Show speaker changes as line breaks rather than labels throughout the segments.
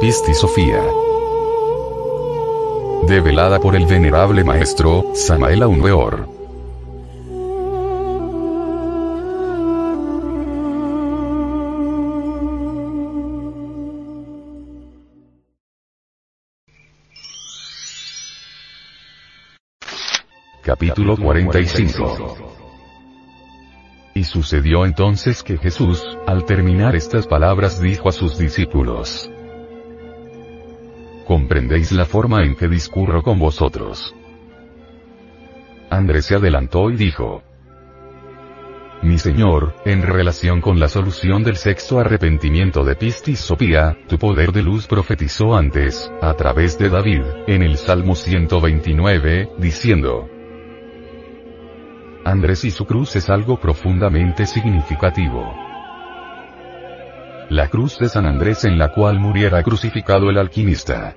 Pisti Sofía. Develada por el venerable maestro, Samael Aunweor. Capítulo 45 Y sucedió entonces que Jesús, al terminar estas palabras dijo a sus discípulos, ¿Comprendéis la forma en que discurro con vosotros? Andrés se adelantó y dijo, mi señor, en relación con la solución del sexto arrepentimiento de Pistis Sopía, tu poder de luz profetizó antes, a través de David, en el Salmo 129, diciendo, Andrés y su cruz es algo profundamente significativo. La cruz de San Andrés en la cual muriera crucificado el alquimista.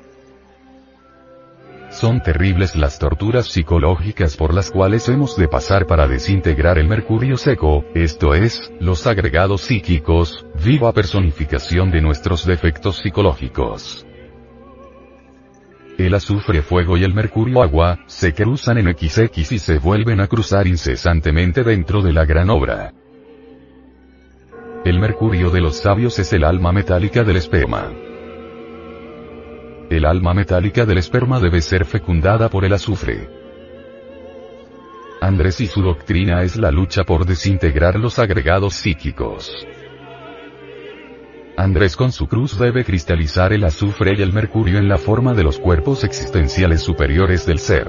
Son terribles las torturas psicológicas por las cuales hemos de pasar para desintegrar el mercurio seco, esto es, los agregados psíquicos, viva personificación de nuestros defectos psicológicos. El azufre fuego y el mercurio agua, se cruzan en XX y se vuelven a cruzar incesantemente dentro de la gran obra. El mercurio de los sabios es el alma metálica del esperma. El alma metálica del esperma debe ser fecundada por el azufre. Andrés y su doctrina es la lucha por desintegrar los agregados psíquicos. Andrés con su cruz debe cristalizar el azufre y el mercurio en la forma de los cuerpos existenciales superiores del ser.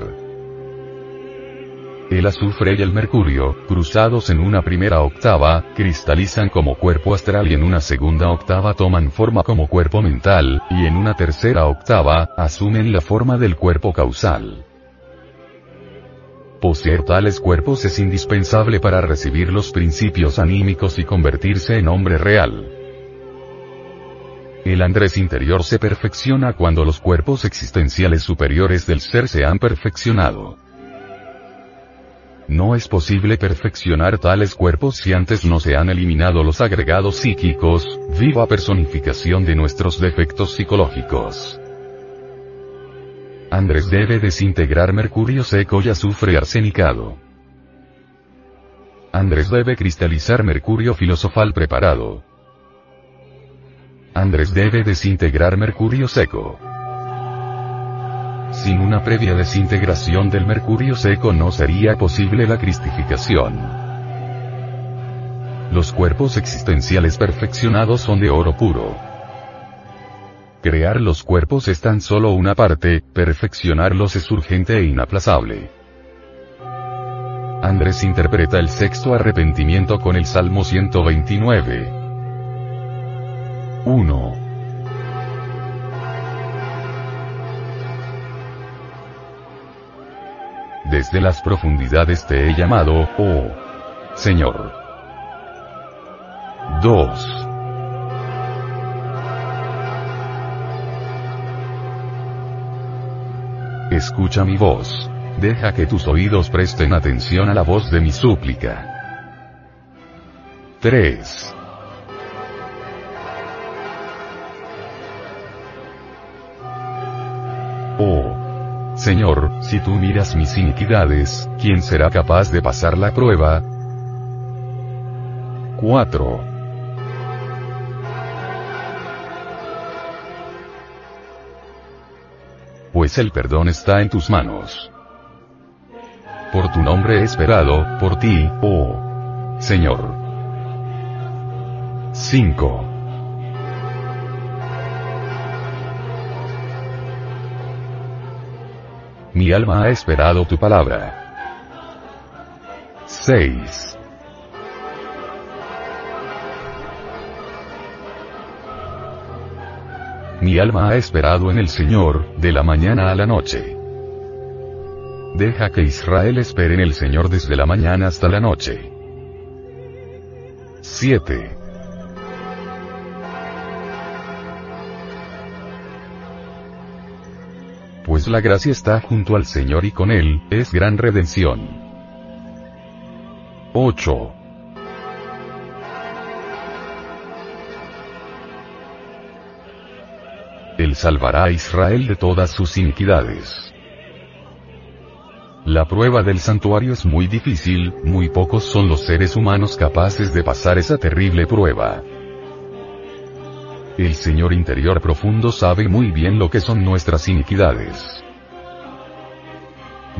El azufre y el mercurio, cruzados en una primera octava, cristalizan como cuerpo astral y en una segunda octava toman forma como cuerpo mental, y en una tercera octava, asumen la forma del cuerpo causal. Poseer tales cuerpos es indispensable para recibir los principios anímicos y convertirse en hombre real. El Andrés interior se perfecciona cuando los cuerpos existenciales superiores del ser se han perfeccionado. No es posible perfeccionar tales cuerpos si antes no se han eliminado los agregados psíquicos, viva personificación de nuestros defectos psicológicos. Andrés debe desintegrar mercurio seco y azufre arsenicado. Andrés debe cristalizar mercurio filosofal preparado. Andrés debe desintegrar mercurio seco. Sin una previa desintegración del mercurio seco no sería posible la cristificación. Los cuerpos existenciales perfeccionados son de oro puro. Crear los cuerpos es tan solo una parte, perfeccionarlos es urgente e inaplazable. Andrés interpreta el sexto arrepentimiento con el Salmo 129. 1. Desde las profundidades te he llamado, oh Señor. 2. Escucha mi voz. Deja que tus oídos presten atención a la voz de mi súplica. 3. Señor, si tú miras mis iniquidades, ¿quién será capaz de pasar la prueba? 4. Pues el perdón está en tus manos. Por tu nombre he esperado, por ti, oh Señor. 5. mi alma ha esperado tu palabra. 6. Mi alma ha esperado en el Señor, de la mañana a la noche. Deja que Israel espere en el Señor desde la mañana hasta la noche. 7. Pues la gracia está junto al Señor y con Él, es gran redención. 8. Él salvará a Israel de todas sus iniquidades. La prueba del santuario es muy difícil, muy pocos son los seres humanos capaces de pasar esa terrible prueba. El Señor interior profundo sabe muy bien lo que son nuestras iniquidades.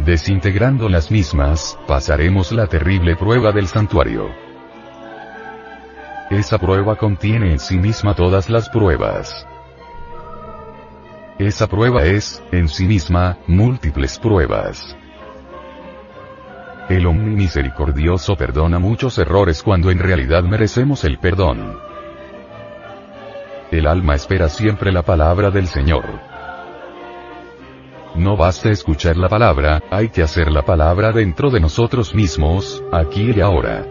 Desintegrando las mismas, pasaremos la terrible prueba del santuario. Esa prueba contiene en sí misma todas las pruebas. Esa prueba es, en sí misma, múltiples pruebas. El omnimisericordioso perdona muchos errores cuando en realidad merecemos el perdón. El alma espera siempre la palabra del Señor. No basta escuchar la palabra, hay que hacer la palabra dentro de nosotros mismos, aquí y ahora.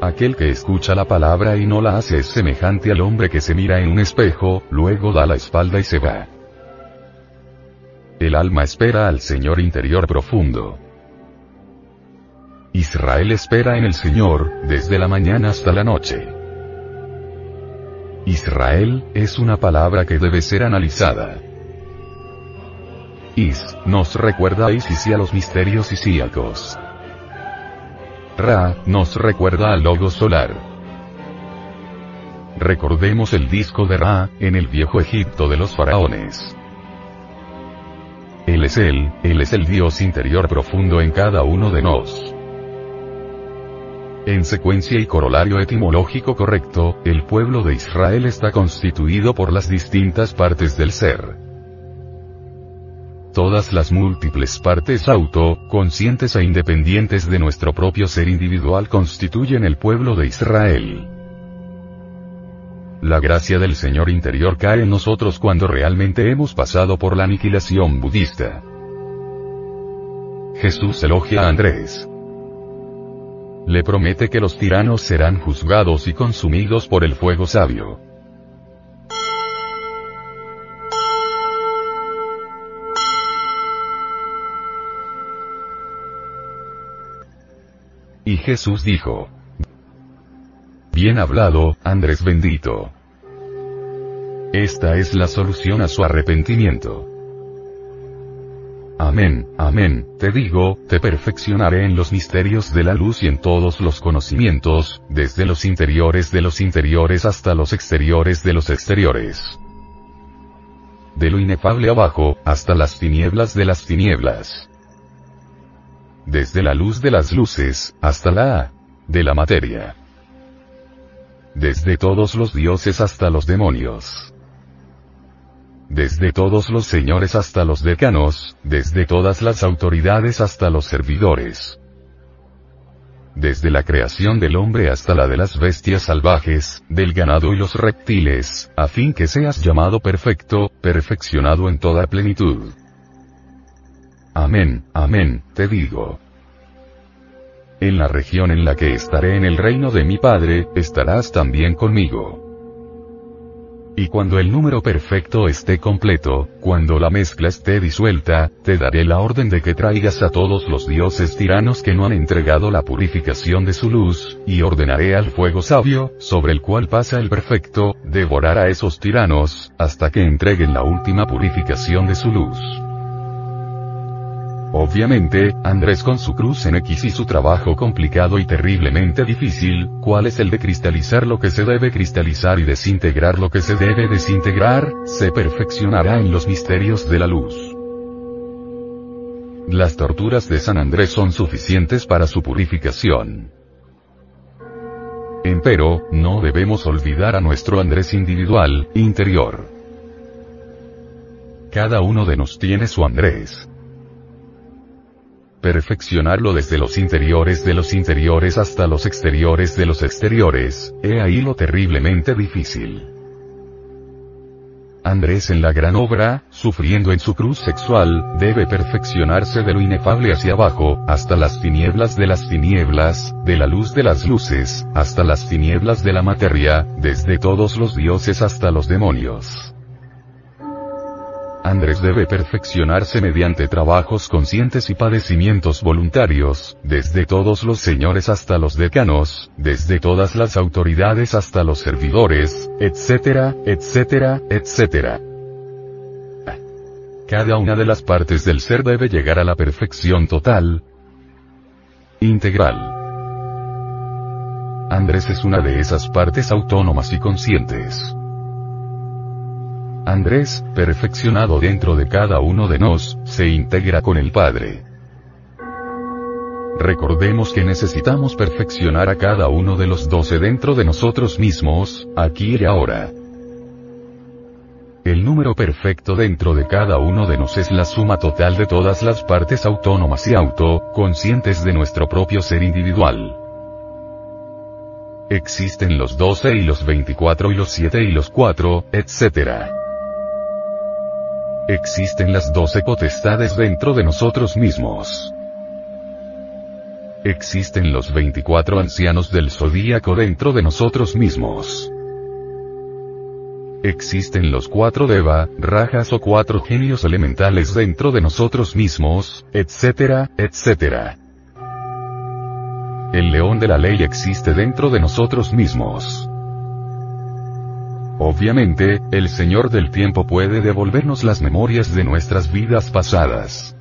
Aquel que escucha la palabra y no la hace es semejante al hombre que se mira en un espejo, luego da la espalda y se va. El alma espera al Señor interior profundo. Israel espera en el Señor, desde la mañana hasta la noche. Israel, es una palabra que debe ser analizada. Is, nos recuerda a Isis y a los misterios isíacos. Ra, nos recuerda al logo solar. Recordemos el disco de Ra, en el viejo Egipto de los faraones. Él es Él, Él es el Dios interior profundo en cada uno de nos. En secuencia y corolario etimológico correcto, el pueblo de Israel está constituido por las distintas partes del ser. Todas las múltiples partes auto, conscientes e independientes de nuestro propio ser individual constituyen el pueblo de Israel. La gracia del Señor interior cae en nosotros cuando realmente hemos pasado por la aniquilación budista. Jesús elogia a Andrés. Le promete que los tiranos serán juzgados y consumidos por el fuego sabio. Y Jesús dijo, Bien hablado, Andrés bendito. Esta es la solución a su arrepentimiento. Amén, amén, te digo, te perfeccionaré en los misterios de la luz y en todos los conocimientos, desde los interiores de los interiores hasta los exteriores de los exteriores. De lo inefable abajo, hasta las tinieblas de las tinieblas. Desde la luz de las luces, hasta la de la materia. Desde todos los dioses hasta los demonios desde todos los señores hasta los decanos, desde todas las autoridades hasta los servidores. Desde la creación del hombre hasta la de las bestias salvajes, del ganado y los reptiles, a fin que seas llamado perfecto, perfeccionado en toda plenitud. Amén, amén, te digo. En la región en la que estaré en el reino de mi Padre, estarás también conmigo. Y cuando el número perfecto esté completo, cuando la mezcla esté disuelta, te daré la orden de que traigas a todos los dioses tiranos que no han entregado la purificación de su luz, y ordenaré al fuego sabio, sobre el cual pasa el perfecto, devorar a esos tiranos, hasta que entreguen la última purificación de su luz. Obviamente, Andrés con su cruz en X y su trabajo complicado y terriblemente difícil, ¿cuál es el de cristalizar lo que se debe cristalizar y desintegrar lo que se debe desintegrar? Se perfeccionará en los misterios de la luz. Las torturas de San Andrés son suficientes para su purificación. Empero, no debemos olvidar a nuestro Andrés individual, interior. Cada uno de nos tiene su Andrés perfeccionarlo desde los interiores de los interiores hasta los exteriores de los exteriores, he ahí lo terriblemente difícil. Andrés en la gran obra, sufriendo en su cruz sexual, debe perfeccionarse de lo inefable hacia abajo, hasta las tinieblas de las tinieblas, de la luz de las luces, hasta las tinieblas de la materia, desde todos los dioses hasta los demonios. Andrés debe perfeccionarse mediante trabajos conscientes y padecimientos voluntarios, desde todos los señores hasta los decanos, desde todas las autoridades hasta los servidores, etcétera, etcétera, etcétera. Cada una de las partes del ser debe llegar a la perfección total, integral. Andrés es una de esas partes autónomas y conscientes. Andrés, perfeccionado dentro de cada uno de nos, se integra con el Padre. Recordemos que necesitamos perfeccionar a cada uno de los doce dentro de nosotros mismos, aquí y ahora. El número perfecto dentro de cada uno de nos es la suma total de todas las partes autónomas y auto-conscientes de nuestro propio ser individual. Existen los 12 y los 24 y los 7 y los 4, etc. Existen las doce potestades dentro de nosotros mismos. Existen los 24 ancianos del zodíaco dentro de nosotros mismos. Existen los cuatro deva, rajas o cuatro genios elementales dentro de nosotros mismos, etcétera, etcétera. El león de la ley existe dentro de nosotros mismos. Obviamente, el Señor del tiempo puede devolvernos las memorias de nuestras vidas pasadas.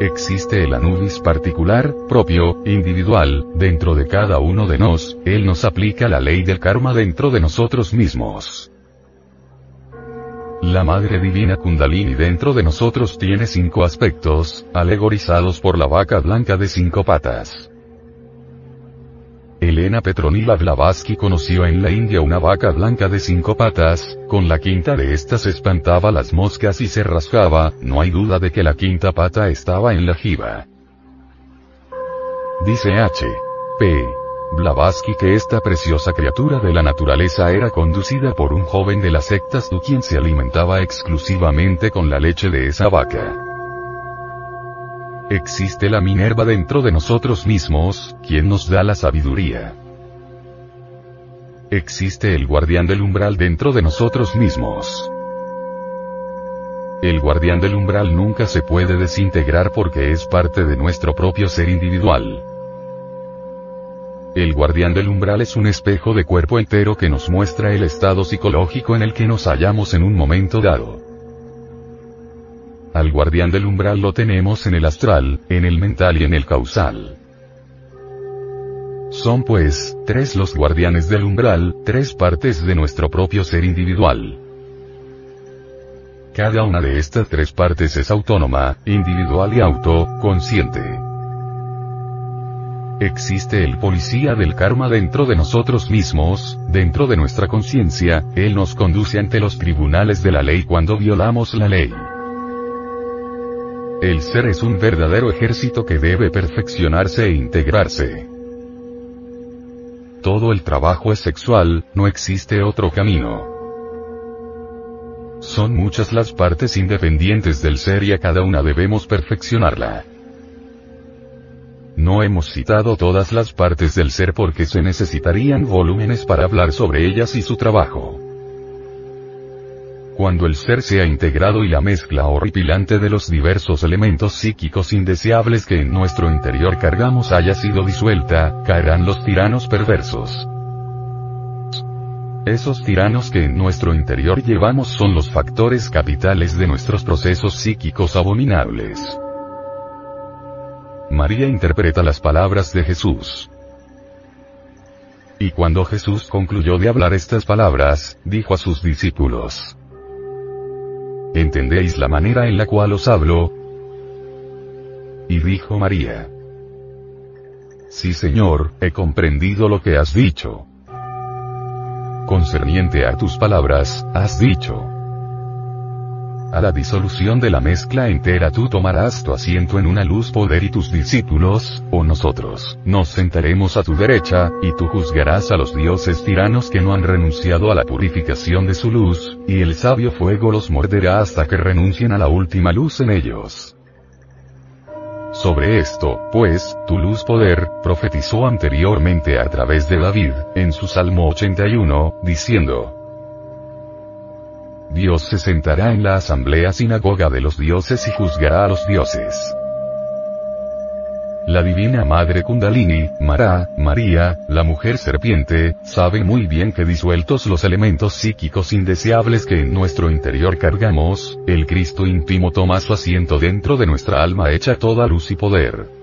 Existe el Anubis particular, propio, individual, dentro de cada uno de nos, Él nos aplica la ley del karma dentro de nosotros mismos. La Madre Divina Kundalini dentro de nosotros tiene cinco aspectos, alegorizados por la vaca blanca de cinco patas. Petronila Blavatsky conoció en la India una vaca blanca de cinco patas, con la quinta de estas espantaba las moscas y se rascaba, no hay duda de que la quinta pata estaba en la jiba. Dice H. P. Blavatsky que esta preciosa criatura de la naturaleza era conducida por un joven de la secta Du quien se alimentaba exclusivamente con la leche de esa vaca. Existe la Minerva dentro de nosotros mismos, quien nos da la sabiduría. Existe el guardián del umbral dentro de nosotros mismos. El guardián del umbral nunca se puede desintegrar porque es parte de nuestro propio ser individual. El guardián del umbral es un espejo de cuerpo entero que nos muestra el estado psicológico en el que nos hallamos en un momento dado. Al guardián del umbral lo tenemos en el astral, en el mental y en el causal. Son pues, tres los guardianes del umbral, tres partes de nuestro propio ser individual. Cada una de estas tres partes es autónoma, individual y auto-consciente. Existe el policía del karma dentro de nosotros mismos, dentro de nuestra conciencia, él nos conduce ante los tribunales de la ley cuando violamos la ley. El ser es un verdadero ejército que debe perfeccionarse e integrarse. Todo el trabajo es sexual, no existe otro camino. Son muchas las partes independientes del ser y a cada una debemos perfeccionarla. No hemos citado todas las partes del ser porque se necesitarían volúmenes para hablar sobre ellas y su trabajo. Cuando el ser sea integrado y la mezcla horripilante de los diversos elementos psíquicos indeseables que en nuestro interior cargamos haya sido disuelta, caerán los tiranos perversos. Esos tiranos que en nuestro interior llevamos son los factores capitales de nuestros procesos psíquicos abominables. María interpreta las palabras de Jesús. Y cuando Jesús concluyó de hablar estas palabras, dijo a sus discípulos, ¿Entendéis la manera en la cual os hablo? Y dijo María. Sí Señor, he comprendido lo que has dicho. Concerniente a tus palabras, has dicho. A la disolución de la mezcla entera tú tomarás tu asiento en una luz poder y tus discípulos, o nosotros, nos sentaremos a tu derecha, y tú juzgarás a los dioses tiranos que no han renunciado a la purificación de su luz, y el sabio fuego los morderá hasta que renuncien a la última luz en ellos. Sobre esto, pues, tu luz poder, profetizó anteriormente a través de David, en su Salmo 81, diciendo, Dios se sentará en la asamblea sinagoga de los dioses y juzgará a los dioses. La divina madre Kundalini, Mara, María, la mujer serpiente, sabe muy bien que disueltos los elementos psíquicos indeseables que en nuestro interior cargamos, el Cristo íntimo toma su asiento dentro de nuestra alma hecha toda luz y poder.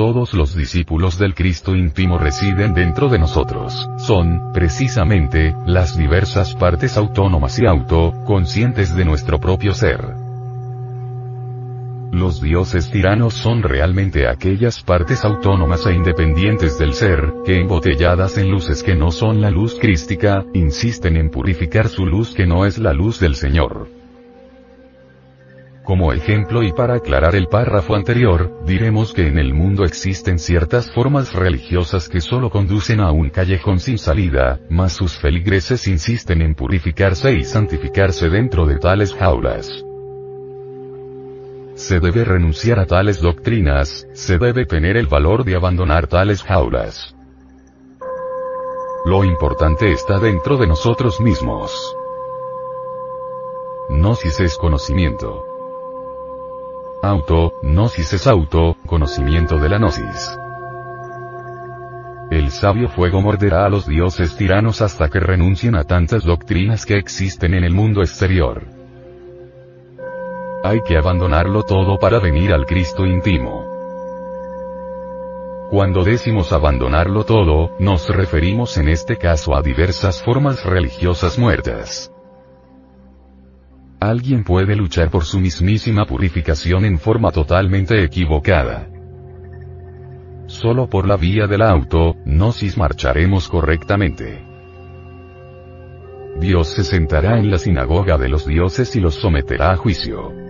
Todos los discípulos del Cristo íntimo residen dentro de nosotros, son, precisamente, las diversas partes autónomas y auto-conscientes de nuestro propio ser. Los dioses tiranos son realmente aquellas partes autónomas e independientes del ser, que embotelladas en luces que no son la luz crística, insisten en purificar su luz que no es la luz del Señor. Como ejemplo y para aclarar el párrafo anterior, diremos que en el mundo existen ciertas formas religiosas que solo conducen a un callejón sin salida, mas sus feligreses insisten en purificarse y santificarse dentro de tales jaulas. Se debe renunciar a tales doctrinas, se debe tener el valor de abandonar tales jaulas. Lo importante está dentro de nosotros mismos. Gnosis es conocimiento. Auto, gnosis es auto, conocimiento de la gnosis. El sabio fuego morderá a los dioses tiranos hasta que renuncien a tantas doctrinas que existen en el mundo exterior. Hay que abandonarlo todo para venir al Cristo íntimo. Cuando decimos abandonarlo todo, nos referimos en este caso a diversas formas religiosas muertas. Alguien puede luchar por su mismísima purificación en forma totalmente equivocada. Solo por la vía del auto, gnosis marcharemos correctamente. Dios se sentará en la sinagoga de los dioses y los someterá a juicio.